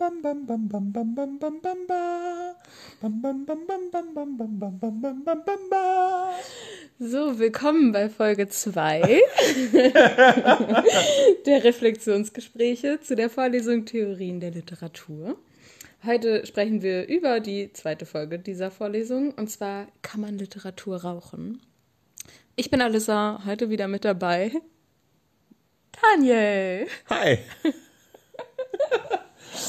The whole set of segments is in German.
bam bam bam bam bam bam bam bam ba. Bam bam bam bam bam bam bam bam bam bam bam bam ba. So, willkommen bei Folge 2 der Reflexionsgespräche zu der Vorlesung Theorien der Literatur. Heute sprechen wir über die zweite Folge dieser Vorlesung und zwar kann man Literatur rauchen? Ich bin Alissa, heute wieder mit dabei. Daniel. Hi.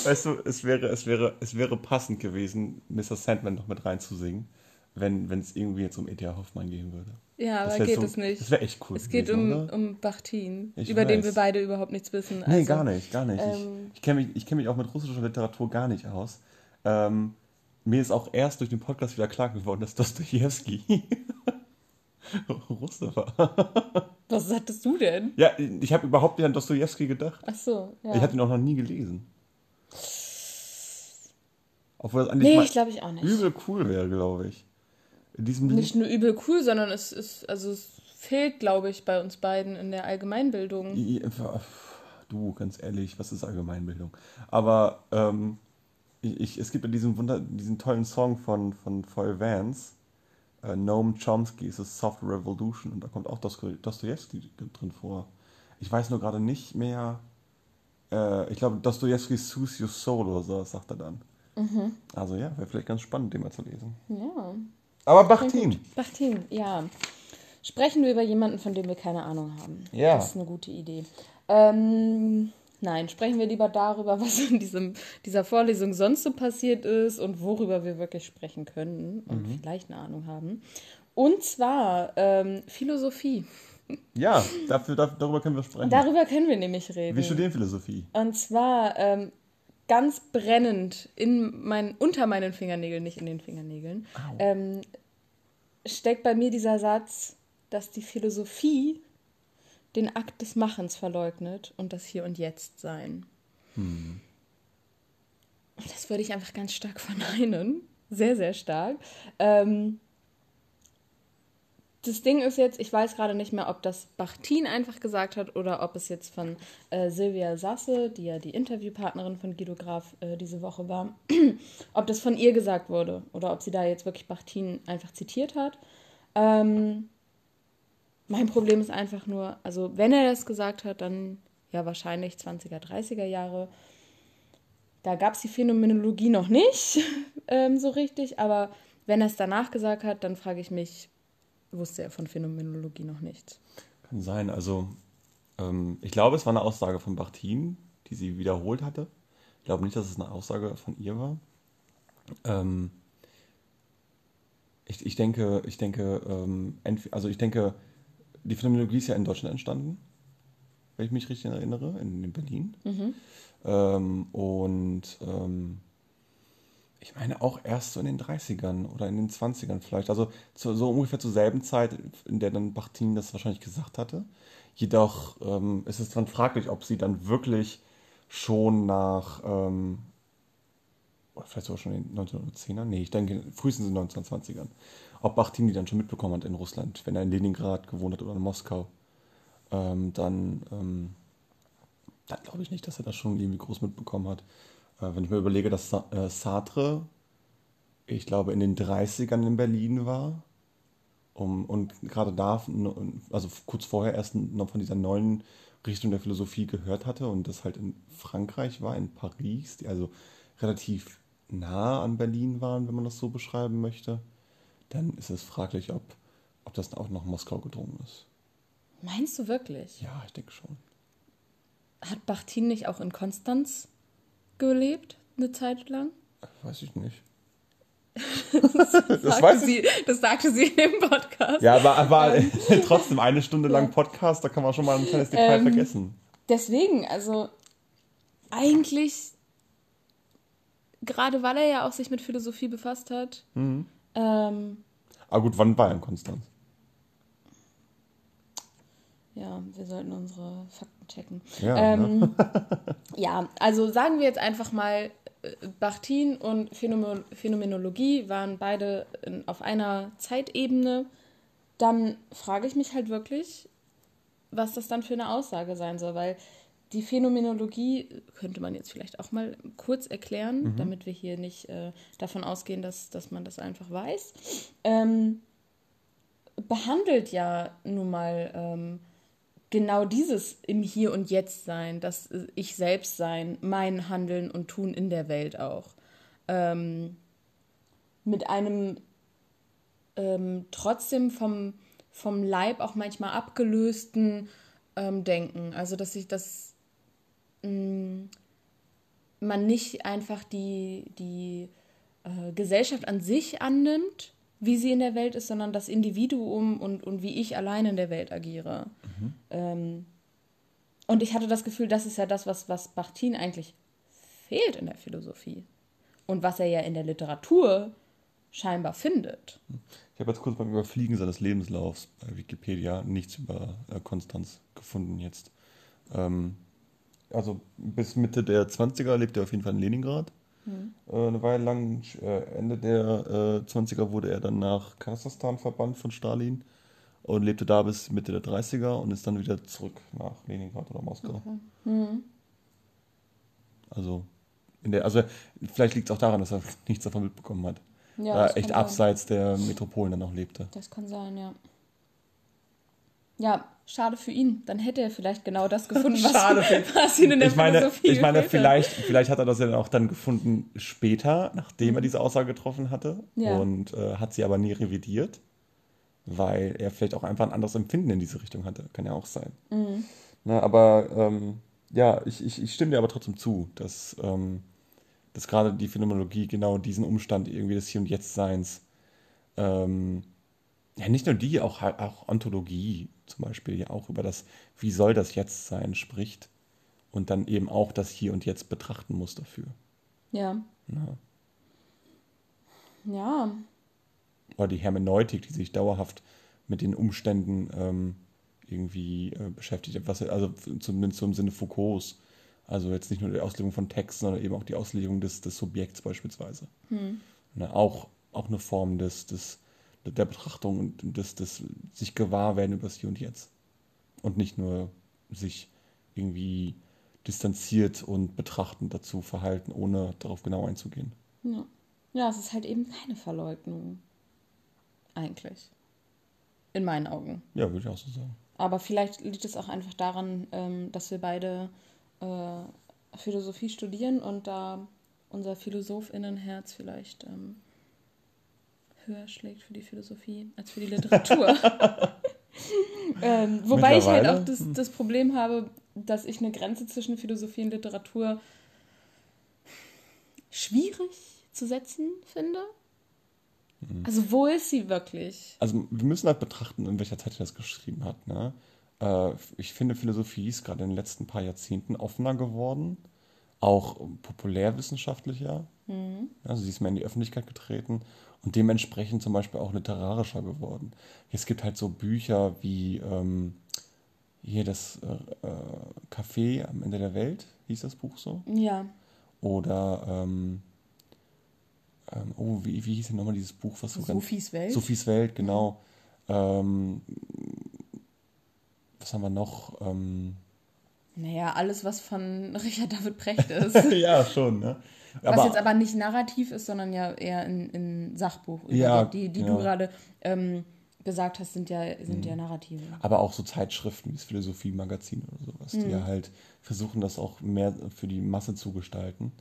Weißt du, es wäre, es wäre, es wäre passend gewesen, Mr. Sandman noch mit reinzusingen, wenn es irgendwie jetzt um E.T.A. Hoffmann gehen würde. Ja, aber geht so- es nicht. Das wäre echt cool. Es geht gewesen, um, oder? um Bachtin, Ich über den weiß. wir beide überhaupt nichts wissen. Nee, Also, gar nicht, gar nicht. ähm, ich ich kenne mich, ich kenn mich auch mit russischer Literatur gar nicht aus. Ähm, mir ist auch erst durch den Podcast wieder klar geworden, dass Dostoevsky Russe war. Was hattest du denn? Ja, ich habe überhaupt nicht an Dostoevsky gedacht. Ach so, ja. Ich hatte ihn auch noch nie gelesen. Obwohl das eigentlich nee, ich glaube ich auch nicht. übel cool wäre, glaube ich. In diesem Nicht nur übel cool, sondern es ist, also es fehlt, glaube ich, bei uns beiden in der Allgemeinbildung. Du, ganz ehrlich, was ist Allgemeinbildung? Aber ähm, ich, ich, es gibt ja diesen, Wunder, diesen tollen Song von, von Foy Vance, äh, Noam Chomsky, es ist Soft Revolution und da kommt auch Dosto- Dostoevsky drin vor. Ich weiß nur gerade nicht mehr, äh, ich glaube Dostoevsky Soothe Your Soul oder so, sagt er dann. Mhm. Also ja, wäre vielleicht ganz spannend, den mal zu lesen. Ja. Aber Bachtin. Bachtin, ja. Sprechen wir über jemanden, von dem wir keine Ahnung haben. Ja. Das ist eine gute Idee. Ähm, nein, sprechen wir lieber darüber, was in diesem, dieser Vorlesung sonst so passiert ist und worüber wir wirklich sprechen können und Mhm. vielleicht eine Ahnung haben. Und zwar ähm, Philosophie. Ja, dafür, dar- darüber können wir sprechen. Darüber können wir nämlich reden. wir studieren Philosophie. Und zwar ähm, ganz brennend in mein, unter meinen Fingernägeln, nicht in den Fingernägeln, ähm, steckt bei mir dieser Satz, dass die Philosophie den Akt des Machens verleugnet und das Hier und Jetzt sein. Hm. Und das würde ich einfach ganz stark verneinen. Sehr, sehr stark. Ähm, das Ding ist jetzt, ich weiß gerade nicht mehr, ob das Bachtin einfach gesagt hat oder ob es jetzt von äh, Silvia Sasse, die ja die Interviewpartnerin von Guido Graf äh, diese Woche war, ob das von ihr gesagt wurde oder ob sie da jetzt wirklich Bachtin einfach zitiert hat. Ähm, mein Problem ist einfach nur, also wenn er das gesagt hat, dann ja wahrscheinlich 20er, 30er Jahre. Da gab es die Phänomenologie noch nicht ähm, so richtig, aber wenn er es danach gesagt hat, dann frage ich mich, wusste er von Phänomenologie noch nichts. Kann sein. Also, ähm, ich glaube, es war eine Aussage von Bachtin, die sie wiederholt hatte. Ich glaube nicht, dass es eine Aussage von ihr war. Ähm, ich, ich denke, ich denke, ähm, also ich denke, die Phänomenologie ist ja in Deutschland entstanden, wenn ich mich richtig erinnere, in, in Berlin. Ähm, und ähm, ich meine auch erst so in den 30ern oder in den 20ern vielleicht. Also zu, so ungefähr zur selben Zeit, in der dann Bachtin das wahrscheinlich gesagt hatte. Jedoch ähm, ist es dann fraglich, ob sie dann wirklich schon nach, ähm, oder vielleicht sogar schon in den 1910ern, nee, ich denke frühestens in den 1920ern, ob Bachtin die dann schon mitbekommen hat in Russland, wenn er in Leningrad gewohnt hat oder in Moskau. Ähm, dann, ähm, dann glaube ich nicht, dass er das schon irgendwie groß mitbekommen hat. Äh, wenn ich mir überlege, dass äh, Sartre, ich glaube, in den 30ern in Berlin war um, und gerade da, also kurz vorher erst noch von dieser neuen Richtung der Philosophie gehört hatte und das halt in Frankreich war, in Paris, die also relativ nah an Berlin waren, wenn man das so beschreiben möchte, dann ist es fraglich, ob, ob das auch nach Moskau gedrungen ist. Meinst du wirklich? Ja, ich denke schon. Hat Bachtin nicht auch in Konstanz gelebt, eine Zeit lang? Weiß ich nicht. Das sagte, weiß sie, das sagte sie im Podcast. Ja, aber, aber trotzdem eine Stunde lang Podcast, da kann man schon mal ein kleines Detail Ähm, vergessen. Deswegen, also eigentlich, gerade weil er ja auch sich mit Philosophie befasst hat, Mhm. ähm, Aber gut, wann war er in Konstanz? ja, wir sollten unsere Fakten checken. Ja, ne? ähm, ja, also sagen wir jetzt einfach mal, äh, Bachtin und Phänomen Phänomenologie waren beide auf einer Zeitebene. Dann frage ich mich halt wirklich, was das dann für eine Aussage sein soll, weil die Phänomenologie könnte man jetzt vielleicht auch mal kurz erklären, Mhm. damit wir hier nicht äh, davon ausgehen, dass, dass man das einfach weiß. Ähm, behandelt ja nun mal ähm, genau dieses im Hier und Jetzt sein, das äh, Ich selbst sein, mein Handeln und Tun in der Welt auch. Ähm, mit einem ähm, trotzdem vom, vom Leib auch manchmal abgelösten ähm, Denken. Also, dass ich das mh, man nicht einfach die, die äh, Gesellschaft an sich annimmt, wie sie in der Welt ist, sondern das Individuum und, und wie ich allein in der Welt agiere. Ähm, und ich hatte das Gefühl, das ist ja das, was, was Bakhtin eigentlich fehlt in der Philosophie. Und was er ja in der Literatur scheinbar findet. Ich habe jetzt kurz beim Überfliegen seines Lebenslaufs bei Wikipedia nichts über äh, Konstanz gefunden jetzt. Ähm, also bis Mitte der 20er lebte er auf jeden Fall in Leningrad. Äh, eine Weile lang, äh, Ende der äh, 20er wurde er dann nach Kasachstan verbannt von Stalin und lebte da bis Mitte der 30er und ist dann wieder zurück nach Leningrad oder Moskau. Also, in der, also vielleicht liegt es auch daran, dass er nichts davon mitbekommen hat. Ja, da das echt kann sein. abseits der Metropolen dann noch lebte. Das kann sein, ja. Ja, schade für ihn. Dann hätte er vielleicht genau das gefunden, was, Schade für ihn. was ihn in der ich meine, Philosophie ich meine vielleicht, vielleicht hat er das ja auch dann gefunden später, nachdem er diese Aussage getroffen hatte. Ja. Und äh, hat sie aber nie revidiert, weil er vielleicht auch einfach ein anderes Empfinden in diese Richtung hatte. Kann ja auch sein. Mhm. Na, aber ähm, ja, ich, ich, ich stimme dir aber trotzdem zu, dass, ähm, dass gerade die Phänomenologie genau diesen Umstand irgendwie des Hier und Jetzt-Seins, ähm, ja nicht nur die, auch, auch Ontologie zum Beispiel, ja auch über das, wie soll das Jetzt sein, spricht und dann eben auch das Hier und Jetzt betrachten muss dafür. Ja. Ja. Ja. Oder die Hermeneutik, die sich dauerhaft mit den Umständen ähm, irgendwie äh, beschäftigt, was also zumindest so im Sinne Foucaults. Also jetzt nicht nur die Auslegung von Texten, sondern eben auch die Auslegung des, des Subjekts beispielsweise. Ne, auch, auch eine Form des, des, der Betrachtung und des, des sich Gewahrwerden über das Hier und Jetzt. Und nicht nur sich irgendwie distanziert und betrachtend dazu verhalten, ohne darauf genau einzugehen. Ja. Ja, es ist halt eben keine Verleugnung. Eigentlich. In meinen Augen. Ja, würde ich auch so sagen. Aber vielleicht liegt es auch einfach daran, ähm, dass wir beide äh, Philosophie studieren und da unser Philosophinnenherz vielleicht ähm, höher schlägt für die Philosophie als für die Literatur. ähm, wobei ich halt auch das, das Problem habe, dass ich eine Grenze zwischen Philosophie und Literatur schwierig zu setzen finde. Also wo ist sie wirklich? Also wir müssen halt betrachten, in welcher Zeit er das geschrieben hat. Ne? Äh, ich finde, Philosophie ist gerade in den letzten paar Jahrzehnten offener geworden, auch populärwissenschaftlicher. Also sie ist mehr in die Öffentlichkeit getreten und dementsprechend zum Beispiel auch literarischer geworden. Es gibt halt so Bücher wie ähm, hier das äh, äh, Café am Ende der Welt, hieß das Buch so. Ja, Oder ähm, ähm, oh, wie, wie hieß denn nochmal dieses Buch, was so Sophies Welt. Sophies Welt, genau. Ähm, was haben wir noch? Ähm, Naja, alles, was von Richard David Precht ist. ja, schon, ne? was jetzt aber nicht narrativ ist, sondern ja eher in, in Sachbuch. Ja, die, die genau. du gerade ähm, gesagt hast, sind ja, sind ja Narrative. aber auch so Zeitschriften wie das Philosophie-Magazin oder sowas, die Mhm. ja halt versuchen, das auch mehr für die Masse zu gestalten.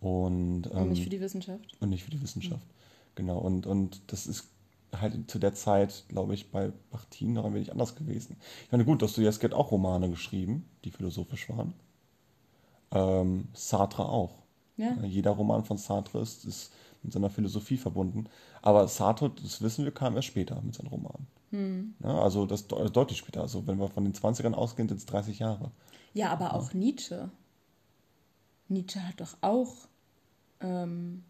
Und, ähm, Und nicht für die Wissenschaft. und nicht für die Wissenschaft. Genau, und, und das ist halt zu der Zeit, glaube ich, bei Bachtin noch ein wenig anders gewesen. Ich meine, gut, Dostoevsky hat auch Romane geschrieben, die philosophisch waren. Ähm, Sartre auch. Ja. Jeder Roman von Sartre ist, ist mit seiner Philosophie verbunden. Aber Sartre, das wissen wir, kam erst später mit seinen Romanen. Hm. Ja, also das de- deutlich später. Also wenn wir von den 20ern ausgehen, sind es 30 Jahre. Ja, aber auch Nietzsche. Nietzsche hat doch auch ähm,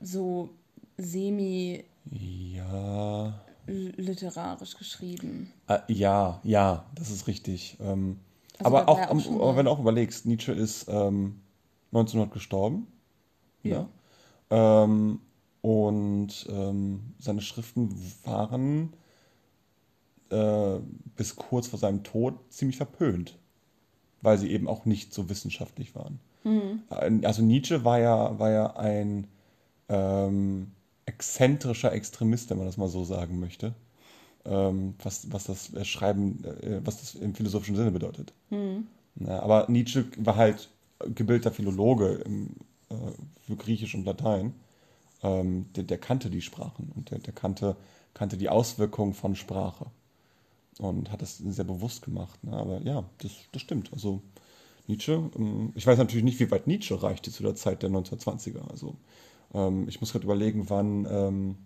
so semi-literarisch Ja, geschrieben. äh, ja, ja, das ist richtig. Ähm, Also aber auch, auch schon aber wenn du auch überlegst, Nietzsche ist ähm, 1900 gestorben. Ja. Ähm, und ähm, seine Schriften waren äh, bis kurz vor seinem Tod ziemlich verpönt. weil sie eben auch nicht so wissenschaftlich waren. Mhm. Also Nietzsche war ja, war ja ein ähm, exzentrischer Extremist, wenn man das mal so sagen möchte. Ähm, was, was das Schreiben, äh, was das im philosophischen Sinne bedeutet. Mhm. Ja, aber Nietzsche war halt gebildeter Philologe im, äh, für Griechisch und Latein. Ähm, der, der, kannte die Sprachen und der, der kannte, kannte die Auswirkungen von Sprache und hat das sehr bewusst gemacht. Ne? Aber ja, das, das stimmt. Also Nietzsche, ähm, ich weiß natürlich nicht, wie weit Nietzsche reichte zu der Zeit der 1920er. Also ähm, ich muss gerade überlegen, wann, ähm,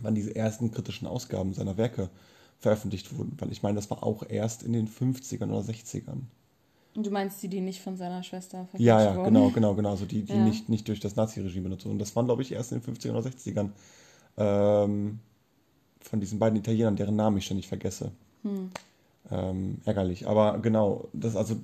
wann diese ersten kritischen Ausgaben seiner Werke veröffentlicht wurden, weil ich meine, das war auch erst in den 50ern oder 60ern. Und du meinst die, die nicht von seiner Schwester verfasst Ja, ja, wurden? genau, genau, genau. Also die, die ja. nicht, nicht durch das Nazi-Regime benutzt wurden. Das waren, glaube ich, erst in den 50ern oder 60ern. Ähm, von diesen beiden Italienern, deren Namen ich ständig vergesse. Hm. Ähm, ärgerlich. Aber genau, das also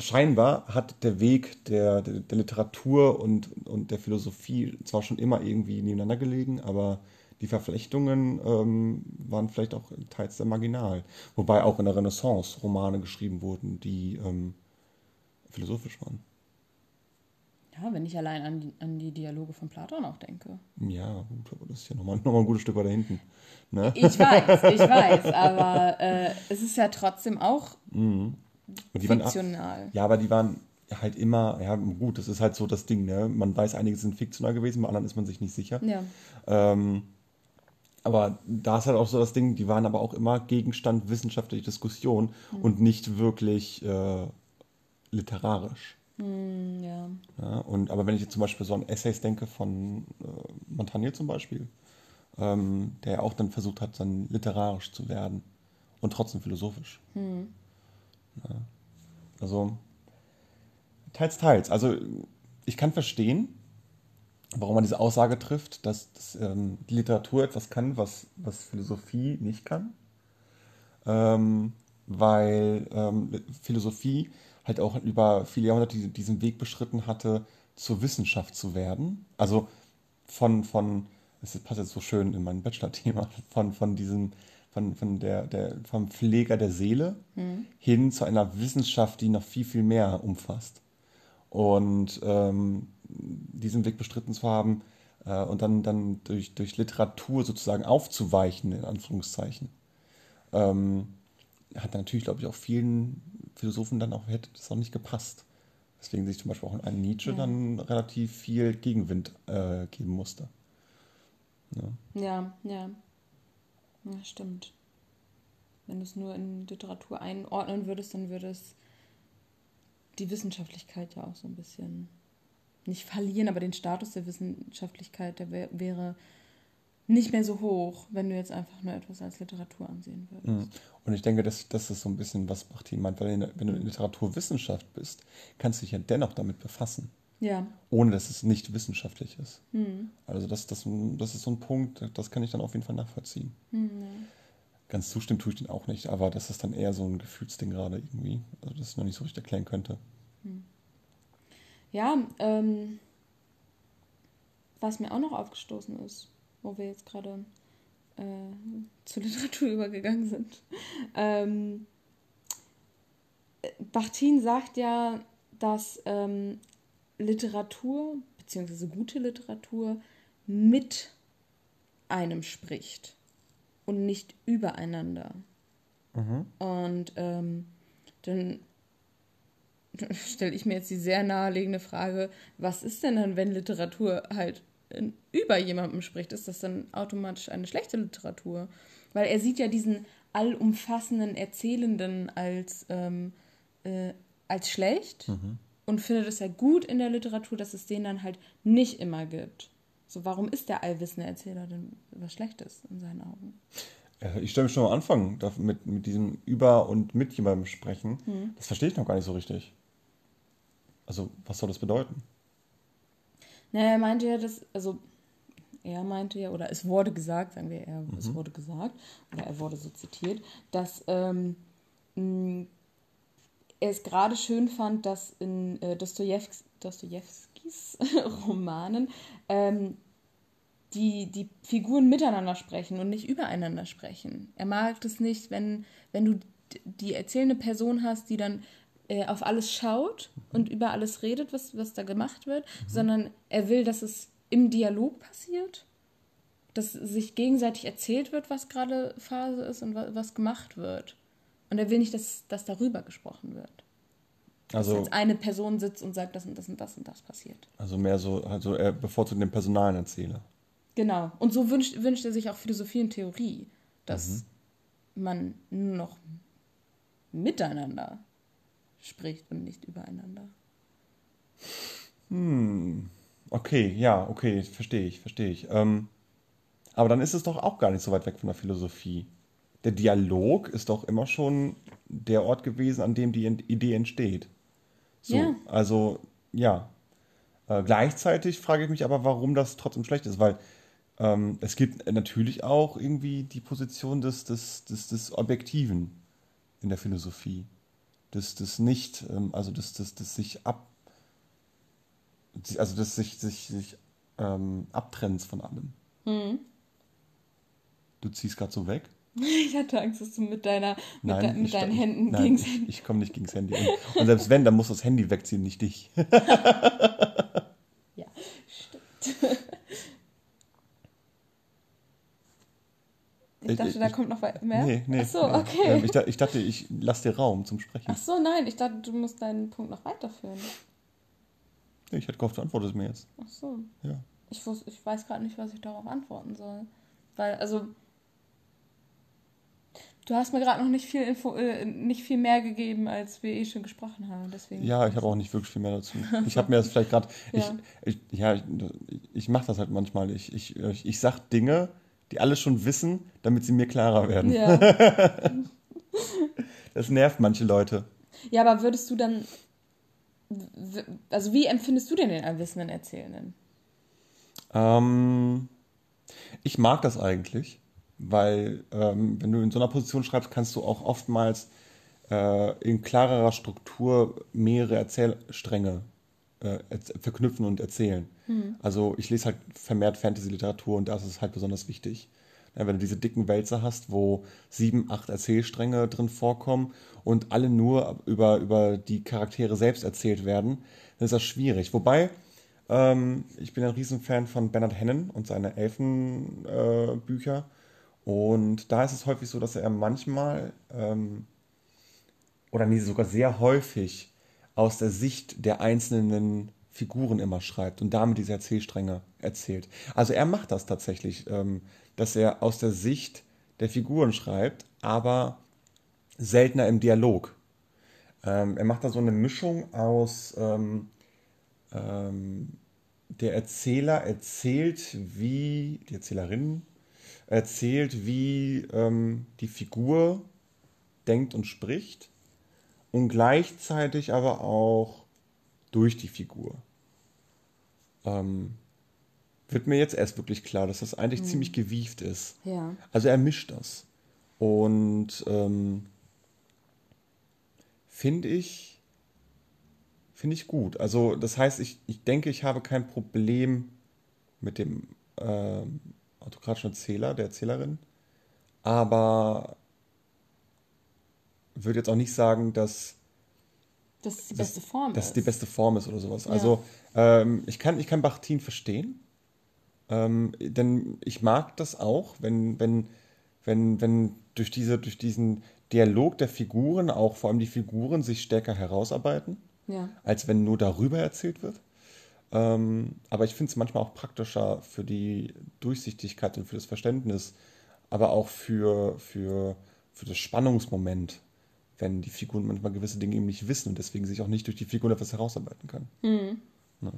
scheinbar hat der Weg der, der, der, Literatur und, und der Philosophie zwar schon immer irgendwie nebeneinander gelegen, aber die Verflechtungen ähm, waren vielleicht auch teils sehr marginal. Wobei auch in der Renaissance Romane geschrieben wurden, die ähm, philosophisch waren. Ja, wenn ich allein an die, an die Dialoge von Platon auch denke. Ja, gut, aber das ist ja nochmal noch mal ein gutes Stück weiter hinten. Ne? Ich weiß, ich weiß, aber äh, es ist ja trotzdem auch mhm. Fiktional. Waren, ja, aber die waren halt immer, ja gut, das ist halt so das Ding, ne? Man weiß, einige sind fiktional gewesen, bei anderen ist man sich nicht sicher. Ja. Ähm, aber da ist halt auch so das Ding, die waren aber auch immer Gegenstand wissenschaftlicher Diskussion mhm. und nicht wirklich äh, literarisch. Mhm, ja. ja. Und, aber wenn ich jetzt zum Beispiel so an Essays denke von äh, Montaigne zum Beispiel, ähm, der auch dann versucht hat, dann literarisch zu werden und trotzdem philosophisch. Mhm. Also teils, teils. Also ich kann verstehen, warum man diese Aussage trifft, dass, dass ähm, die Literatur etwas kann, was, was Philosophie nicht kann. Ähm, weil ähm, Philosophie halt auch über viele Jahrhunderte diesen Weg beschritten hatte, zur Wissenschaft zu werden. Also von, von das passt jetzt so schön in mein Bachelor-Thema, von, von diesem, von, von der, der, vom Pfleger der Seele mhm. hin zu einer Wissenschaft, die noch viel, viel mehr umfasst. Und ähm, diesen Weg bestritten zu haben äh, und dann, dann durch, durch Literatur sozusagen aufzuweichen, in Anführungszeichen, ähm, hat natürlich, glaube ich, auch vielen Philosophen dann auch, hätte das auch nicht gepasst. Deswegen sich zum Beispiel auch einen Nietzsche ja. dann relativ viel Gegenwind äh, geben musste. Ja, ja. Ja, ja stimmt. Wenn du es nur in Literatur einordnen würdest, dann würde es die Wissenschaftlichkeit ja auch so ein bisschen nicht verlieren, aber den Status der Wissenschaftlichkeit, der wär, wäre nicht mehr so hoch, wenn du jetzt einfach nur etwas als Literatur ansehen würdest. Mhm. Und ich denke, das, das ist so ein bisschen, was Martin meint, weil wenn du in Literaturwissenschaft bist, kannst du dich ja dennoch damit befassen. Ja. Ohne dass es nicht wissenschaftlich ist. Mhm. Also das, das, das ist so ein Punkt, das kann ich dann auf jeden Fall nachvollziehen. Mhm. Ganz zustimmen tue ich den auch nicht, aber das ist dann eher so ein Gefühlsding gerade irgendwie, also das ich noch nicht so richtig erklären könnte. Mhm. Ja, ähm, was mir auch noch aufgestoßen ist, wo wir jetzt gerade äh, zur Literatur übergegangen sind. Ähm, Bachtin sagt ja, dass ähm, Literatur, beziehungsweise gute Literatur, mit einem spricht und nicht übereinander. Mhm. Und ähm, dann stelle ich mir jetzt die sehr naheliegende Frage, was ist denn dann, wenn Literatur halt über jemandem spricht? Ist das dann automatisch eine schlechte Literatur? Weil er sieht ja diesen allumfassenden Erzählenden als, ähm, äh, als schlecht mhm. Und findet es ja gut in der Literatur, dass es den dann halt nicht immer gibt. So, warum ist der allwissende Erzähler denn was Schlechtes in seinen Augen? Ich stelle mich schon am Anfang mit, mit diesem über und mit jemandem sprechen. Mhm. Das verstehe ich noch gar nicht so richtig. Also, was soll das bedeuten? Naja, er meinte ja, dass, also er meinte ja, oder es wurde gesagt, sagen wir er, mhm. es wurde gesagt, oder er wurde so zitiert, dass ähm, es gerade schön fand, dass in äh, Dostojewskis, Dostojewskis Romanen ähm, die, die Figuren miteinander sprechen und nicht übereinander sprechen. Er mag es nicht, wenn, wenn du die erzählende Person hast, die dann äh, auf alles schaut und über alles redet, was, was da gemacht wird, mhm. sondern er will, dass es im Dialog passiert, dass sich gegenseitig erzählt wird, was gerade Phase ist und was, was gemacht wird. Und er will nicht, dass, dass darüber gesprochen wird. Also, dass jetzt eine Person sitzt und sagt, das und das und das und das passiert. Also mehr so, also er bevorzugt den personalen Erzähler. Genau. Und so wünscht, wünscht er sich auch Philosophie und Theorie, dass mhm. man nur noch miteinander spricht und nicht übereinander. Hm. Okay, ja, okay, verstehe ich, verstehe ich. Ähm, aber dann ist es doch auch gar nicht so weit weg von der Philosophie. Der Dialog ist doch immer schon der Ort gewesen, an dem die Idee entsteht. So, ja. Also, ja. Äh, gleichzeitig frage ich mich aber, warum das trotzdem schlecht ist, weil ähm, es gibt natürlich auch irgendwie die Position des, des, des, des Objektiven in der Philosophie. Des, des nicht, ähm, also des, des, des sich ab, also des sich, sich, sich ähm, abtrennens von allem. Mhm. Du ziehst gerade so weg. Ich hatte Angst, dass du mit, deiner, mit, nein, de, mit deinen Händen nein, gegens Handy. Ich, ich komme nicht gegens Handy. Und, und selbst wenn, dann muss das Handy wegziehen, nicht dich. ja, stimmt. Ich dachte, ich, da kommt noch mehr. Nee, nee. Ach so, okay. Ähm, ich, ich, dachte, ich lasse dir Raum zum Sprechen. Ach so, nein, ich dachte, du musst deinen Punkt noch weiterführen. Nee, ich hätte gehofft, du antwortest mir jetzt. Ach so. Ja. Ich, wus, ich weiß gerade nicht, was ich darauf antworten soll. Weil, also, Du hast mir gerade noch nicht viel Info, äh, nicht viel mehr gegeben, als wir eh schon gesprochen haben. Deswegen. Ja, ich habe auch nicht wirklich viel mehr dazu. Ich habe mir das vielleicht gerade. ja. Ich, ich, ja, ich, ich mache das halt manchmal. Ich, ich, ich, ich sag Dinge, die alle schon wissen, damit sie mir klarer werden. Ja. das nervt manche Leute. Ja, aber würdest du dann. Also, wie empfindest du denn den allwissenden Erzählenden? Ähm, ich mag das eigentlich, weil, ähm, wenn du in so einer Position schreibst, kannst du auch oftmals äh, in klarerer Struktur mehrere Erzählstränge äh, verknüpfen und erzählen. Mhm. Also ich lese halt vermehrt Fantasy-Literatur und da ist es halt besonders wichtig. Ja, wenn du diese dicken Wälzer hast, wo sieben, acht Erzählstränge drin vorkommen und alle nur über, über die Charaktere selbst erzählt werden, dann ist das schwierig. Wobei, ähm, ich bin ein Riesenfan von Bernard Hennen und seine Elfenbücher. Äh, und da ist es häufig so, dass er manchmal ähm, oder nee, sogar sehr häufig aus der Sicht der einzelnen Figuren immer schreibt und damit diese Erzählstränge erzählt. Also er macht das tatsächlich, ähm, dass er aus der Sicht der Figuren schreibt, aber seltener im Dialog. Ähm, er macht da so eine Mischung aus ähm, ähm, der Erzähler erzählt, wie die Erzählerin erzählt, wie ähm, die Figur denkt und spricht und gleichzeitig aber auch durch die Figur. Ähm, wird mir jetzt erst wirklich klar, dass das eigentlich mhm. ziemlich gewieft ist. Ja. Also er mischt das. Und ähm, finde ich, finde ich gut. Also das heißt, ich, ich denke, ich habe kein Problem mit dem äh, autokratischen Erzähler, der Erzählerin, aber würde jetzt auch nicht sagen, dass das die beste Form dass ist. die beste Form ist oder sowas. Ja. Also ähm, ich, kann, ich kann Bachtin verstehen, ähm, denn ich mag das auch, wenn, wenn, wenn, wenn durch, diese, durch diesen Dialog der Figuren auch vor allem die Figuren sich stärker herausarbeiten, ja. als wenn nur darüber erzählt wird. Ähm, aber ich finde es manchmal auch praktischer für die Durchsichtigkeit und für das Verständnis, aber auch für, für, für das Spannungsmoment wenn die Figuren manchmal gewisse Dinge eben nicht wissen und deswegen sich auch nicht durch die Figuren etwas herausarbeiten können. Mhm. Ja.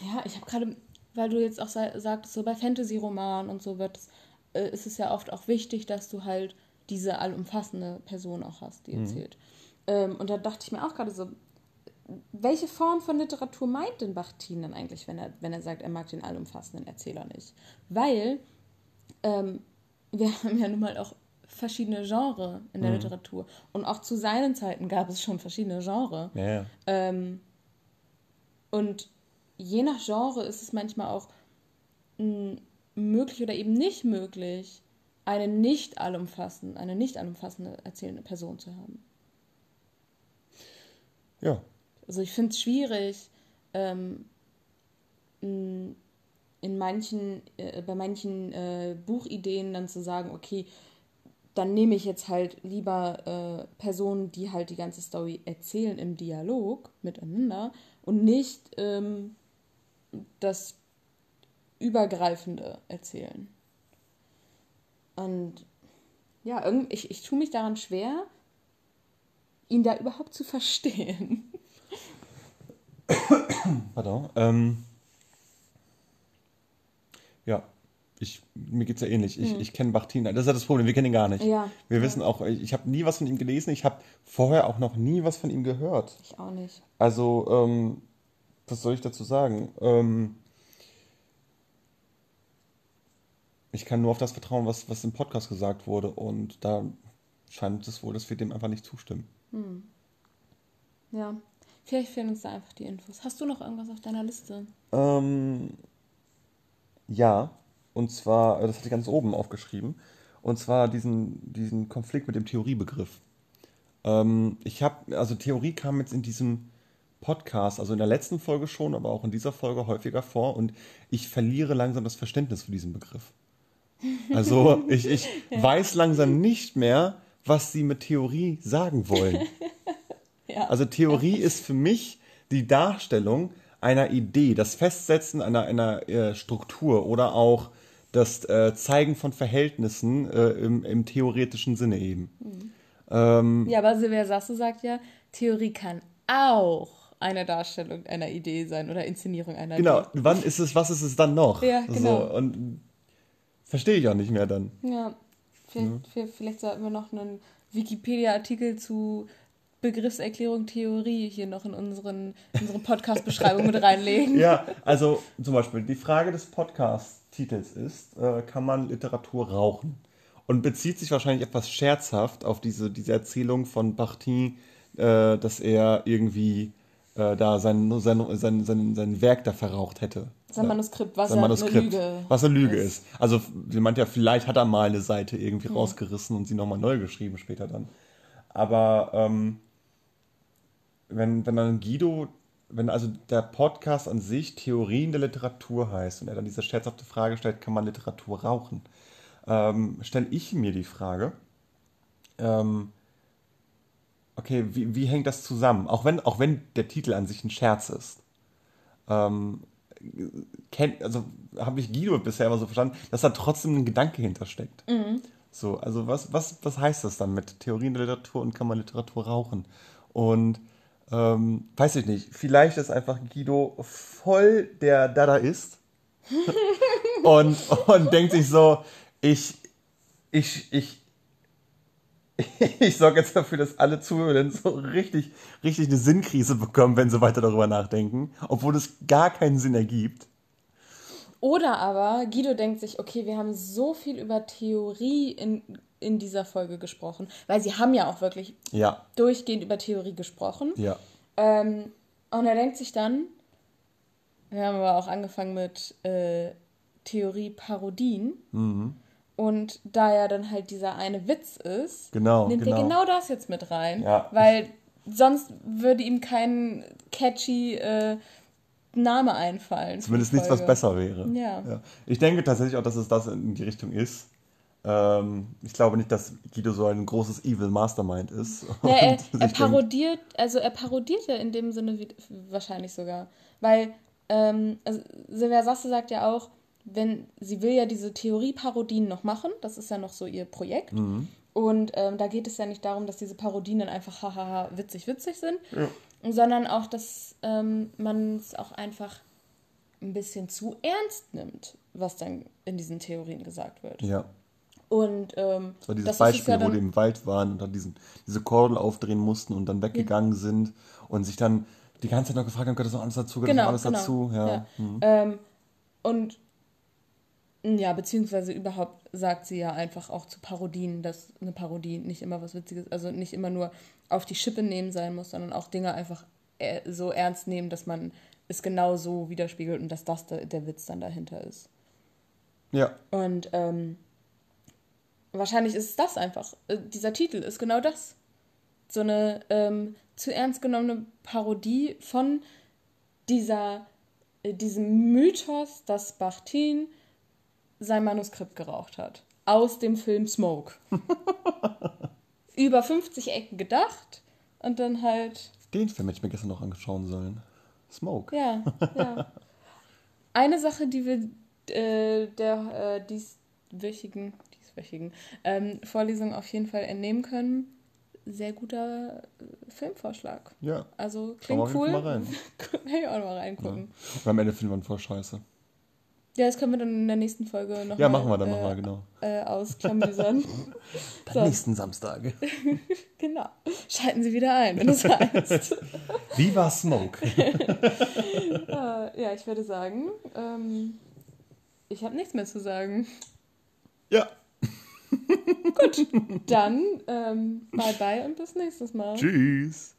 ja, ich habe gerade, weil du jetzt auch sagtest, so bei Fantasy-Romanen und so wird äh, ist es ja oft auch wichtig, dass du halt diese allumfassende Person auch hast, die mhm. erzählt. Ähm, und da dachte ich mir auch gerade so, welche Form von Literatur meint denn Bachtin dann eigentlich, wenn er, wenn er sagt, er mag den allumfassenden Erzähler nicht? Weil ähm, wir haben ja nun mal auch verschiedene Genres in der mhm. Literatur. Und auch zu seinen Zeiten gab es schon verschiedene Genres. Ja. Ähm, und je nach Genre ist es manchmal auch mh, möglich oder eben nicht möglich, eine nicht allumfassende, eine nicht allumfassende erzählende Person zu haben. Ja. Also ich finde es schwierig, ähm, in manchen, äh, bei manchen äh, Buchideen dann zu sagen, okay, dann nehme ich jetzt halt lieber äh, Personen, die halt die ganze Story erzählen im Dialog miteinander und nicht ähm, das Übergreifende erzählen. Und ja, ich, ich tue mich daran schwer, ihn da überhaupt zu verstehen. Pardon. Ähm, ja, ich, mir geht es ja ähnlich. Ich, hm. ich kenne Bachtin. Das ist ja das Problem, wir kennen ihn gar nicht. Ja, wir ja. wissen auch, ich habe nie was von ihm gelesen. Ich habe vorher auch noch nie was von ihm gehört. Ich auch nicht. Also, ähm, was soll ich dazu sagen? Ähm, ich kann nur auf das vertrauen, was, was im Podcast gesagt wurde. Und da scheint es wohl, dass wir dem einfach nicht zustimmen. Hm. Ja, vielleicht fehlen uns da einfach die Infos. Hast du noch irgendwas auf deiner Liste? Ähm, ja, und zwar, äh, das hatte ich ganz oben aufgeschrieben, und zwar diesen, diesen Konflikt mit dem Theoriebegriff. Ähm, ich habe, also Theorie kam jetzt in diesem Podcast, also in der letzten Folge schon, aber auch in dieser Folge häufiger vor und ich verliere langsam das Verständnis für diesen Begriff. Also ich, ich ja. weiß langsam nicht mehr, was sie mit Theorie sagen wollen. ja. Also Theorie ist für mich die Darstellung einer Idee, das Festsetzen einer, einer äh, Struktur oder auch das äh, Zeigen von Verhältnissen äh, im, im, theoretischen Sinne eben. Mhm. Ähm, ja, aber Silvia Sasse sagt ja, Theorie kann auch eine Darstellung einer Idee sein oder Inszenierung einer genau. Idee. Genau, wann ist es, was ist es dann noch? Ja, genau. So, und verstehe ich auch nicht mehr dann. Ja, vielleicht, ja. vielleicht sollten wir noch einen Wikipedia-Artikel zu Begriffserklärung Theorie hier noch in unseren, unsere Podcast-Beschreibung mit reinlegen. Ja, also zum Beispiel die Frage des Podcast-Titels ist, äh, kann man Literatur rauchen? Und bezieht sich wahrscheinlich etwas scherzhaft auf diese, diese Erzählung von Bachtin, äh, dass er irgendwie äh, da sein, sein, sein, sein, sein Werk da verraucht hätte. Sein Manuskript, was sein Manuskript, eine Lüge was eine Lüge ist. ist. Also sie meint ja, vielleicht hat er mal eine Seite irgendwie hm. rausgerissen und sie nochmal neu geschrieben später dann. Aber ähm, wenn, wenn dann Guido, wenn also der Podcast an sich Theorien der Literatur heißt und er dann diese scherzhafte Frage stellt, kann man Literatur rauchen, ähm, stelle ich mir die Frage, ähm, okay, wie, wie hängt das zusammen? Auch wenn, auch wenn der Titel an sich ein Scherz ist. Ähm, kennt, also habe ich Guido bisher immer so verstanden, dass da trotzdem ein Gedanke hintersteckt. Mhm. So, also was, was, was heißt das dann mit Theorien der Literatur und kann man Literatur rauchen? Und ähm, weiß ich nicht, vielleicht ist einfach Guido voll der Dada ist und, und denkt sich so, ich, ich, ich, ich sorge jetzt dafür, dass alle Zuhörer so richtig, richtig eine Sinnkrise bekommen, wenn sie weiter darüber nachdenken, obwohl es gar keinen Sinn ergibt. Oder aber Guido denkt sich, okay, wir haben so viel über Theorie in, in dieser Folge gesprochen, weil sie haben ja auch wirklich ja. durchgehend über Theorie gesprochen. Ja. Ähm, und er denkt sich dann, wir haben aber auch angefangen mit äh, Theorie-Parodien. Mhm. Und da ja dann halt dieser eine Witz ist, genau, nimmt genau. er genau das jetzt mit rein. Ja. Weil sonst würde ihm kein catchy äh, Name einfallen. Zumindest nichts, was besser wäre. Ja. ja. Ich denke tatsächlich auch, dass es das in die Richtung ist. Ähm, ich glaube nicht, dass Guido so ein großes Evil Mastermind ist. Ja, er, er parodiert, also er parodiert ja in dem Sinne wie, wahrscheinlich sogar. Weil ähm, also Silvia Sasse sagt ja auch, wenn sie will ja diese Theorie-Parodien noch machen, das ist ja noch so ihr Projekt. Mhm. Und ähm, da geht es ja nicht darum, dass diese Parodien dann einfach hahaha witzig witzig sind, ja sondern auch, dass ähm, man es auch einfach ein bisschen zu ernst nimmt, was dann in diesen Theorien gesagt wird. Ja. Und ähm, das war dieses das Beispiel, ja wo die im Wald waren und dann diesen, diese Kordel aufdrehen mussten und dann weggegangen ja. sind und sich dann die ganze Zeit noch gefragt haben, gehört das noch alles dazu, gehört genau, das noch alles genau. dazu? Ja. ja. Mhm. Ähm, und ja, beziehungsweise überhaupt sagt sie ja einfach auch zu Parodien, dass eine Parodie nicht immer was Witziges, also nicht immer nur auf die Schippe nehmen sein muss, sondern auch Dinge einfach äh, so ernst nehmen, dass man es genau so widerspiegelt und dass das der, der Witz dann dahinter ist. Ja. Und ähm, wahrscheinlich ist es das einfach. Äh, dieser Titel ist genau das. So eine ähm, zu ernst genommene Parodie von dieser, äh, diesem Mythos, dass Bachtin sein Manuskript geraucht hat. Aus dem Film Smoke. Über 50 Ecken gedacht und dann halt. Den Film hätte ich mir gestern noch angeschauen sollen. Smoke. Ja, ja. Eine Sache, die wir äh, der äh, dieswöchigen, dieswöchigen ähm, Vorlesung auf jeden Fall entnehmen können, sehr guter äh, Filmvorschlag. Ja. Also klingt cool. Mal rein. hey, auch mal reingucken. Ja. Und am Ende finden wir voll scheiße. Ja, das können wir dann in der nächsten Folge noch Ja, mal, machen wir dann äh, nochmal, genau. Äh, ausklamüsern. dann so. nächsten Samstag. genau. Schalten Sie wieder ein, wenn es heißt. Viva Smoke. uh, ja, ich würde sagen, ähm, ich habe nichts mehr zu sagen. Ja. Gut, dann ähm, bye bye und bis nächstes Mal. Tschüss.